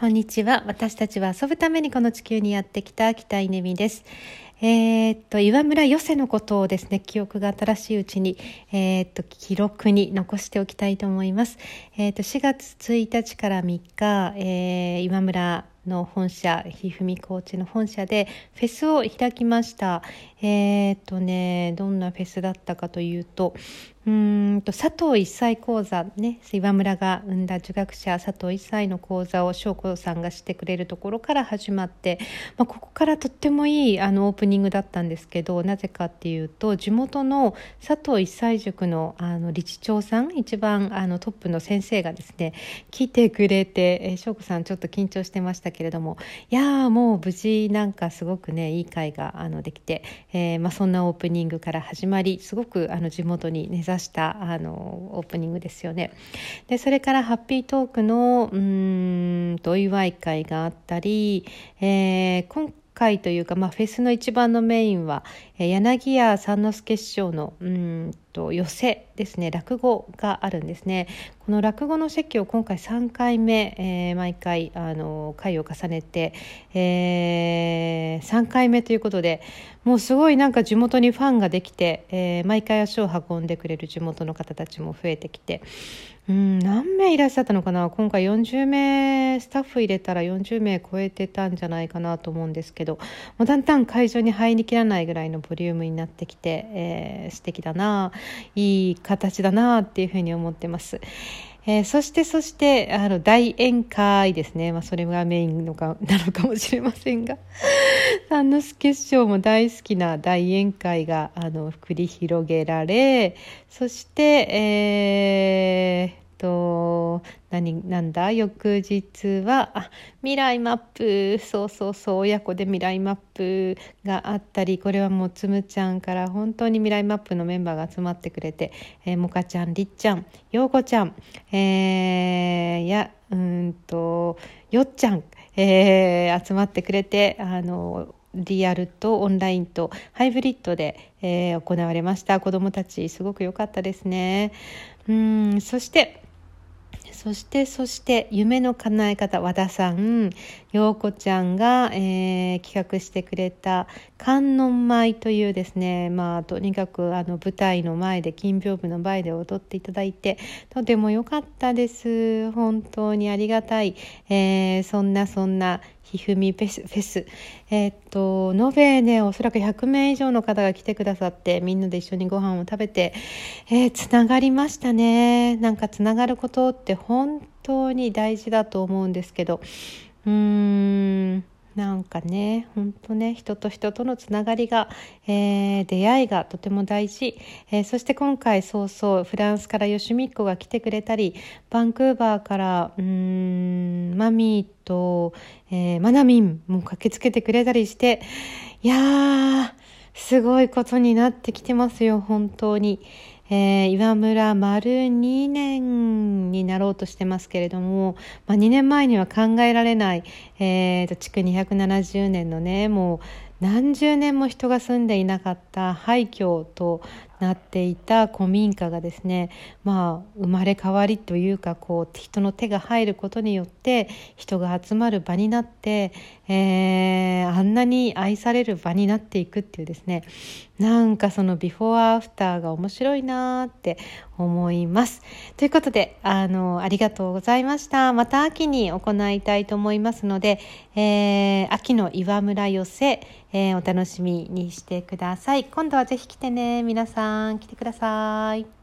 こんにちは。私たちは遊ぶためにこの地球にやってきた北稲美です。えー、っと、岩村寄せのことをですね、記憶が新しいうちに、えー、っと、記録に残しておきたいと思います。えー、っと、4月1日から3日、え岩村の本社、ひふみコーチの本社でフェスを開きました。えー、っとね、どんなフェスだったかというと、うんと佐藤一歳講座ね岩村が生んだ受学者佐藤一歳の講座を翔子さんがしてくれるところから始まって、まあ、ここからとってもいいあのオープニングだったんですけどなぜかっていうと地元の佐藤一歳塾のあの理事長さん一番あのトップの先生がですね来てくれて、えー、翔子さんちょっと緊張してましたけれどもいやもう無事なんかすごくねいい会があのできて、えーまあ、そんなオープニングから始まりすごくあの地元に根ざしたあのオープニングですよね。でそれからハッピートークのうんとお祝い会があったり、えー、今回というか、まあ、フェスの一番のメインは、え、柳家三之助師匠のうんと寄せですね。落語があるんですね。この落語の席を今回3回目、えー、毎回あの回を重ねて、えー、3回目ということでもうすごいなんか地元にファンができて、えー、毎回足を運んでくれる地元の方たちも増えてきて。うん何名いらっしゃったのかな？今回40名スタッフ入れたら40名超えてたんじゃないかなと思うんですけど。もうだんだん会場に入りきらないぐらいのボリュームになってきて、えー、素敵だないい形だなっていうふうに思ってます。えー、そしてそしてあの大宴会ですね、まあ、それがメインのかなのかもしれませんが。三之助師匠も大好きな大宴会があの繰り広げられそして、えーと何なんだ？翌日はあ未来マップそうそうそう親子で未来マップがあったりこれはもうつむちゃんから本当に未来マップのメンバーが集まってくれて、えー、もかちゃんりっちゃんようこちゃん、えー、やうんとよっちゃん、えー、集まってくれてあのリアルとオンラインとハイブリッドで、えー、行われました。子どもたちすごく良かったですね。うんそしてそしてそして夢の叶え方和田さん。陽子ちゃんが、えー、企画してくれた観音舞というですねまあとにかくあの舞台の前で金屏風の前で踊っていただいてとても良かったです。本当にありがたい、えー、そんなそんなひふみフェスフェス。えー、っと延べねおそらく100名以上の方が来てくださってみんなで一緒にご飯を食べて、えー、つながりましたね。なんかつながることって本当に大事だと思うんですけど。うーん。なんかね本当ね人と人とのつながりが、えー、出会いがとても大事、えー、そして今回そうそうフランスからよしみっこが来てくれたりバンクーバーからうんマミーと、えー、マナミンも駆けつけてくれたりしていやーすごいことになってきてますよ本当に。えー、岩村丸2年になろうとしてますけれども、まあ、2年前には考えられない、えーと、築270年のねもう何十年も人が住んでいなかった廃墟となっていた古民家がですねまあ生まれ変わりというかこう人の手が入ることによって人が集まる場になって、えー、あんなに愛される場になっていくっていうですねなんかそのビフォーアフターが面白いなって思います。ということであのありがとうございました。また秋に行いたいと思いますので、えー、秋の岩村寄せ、えー、お楽しみにしてください。今度はぜひ来てね皆ん来てください。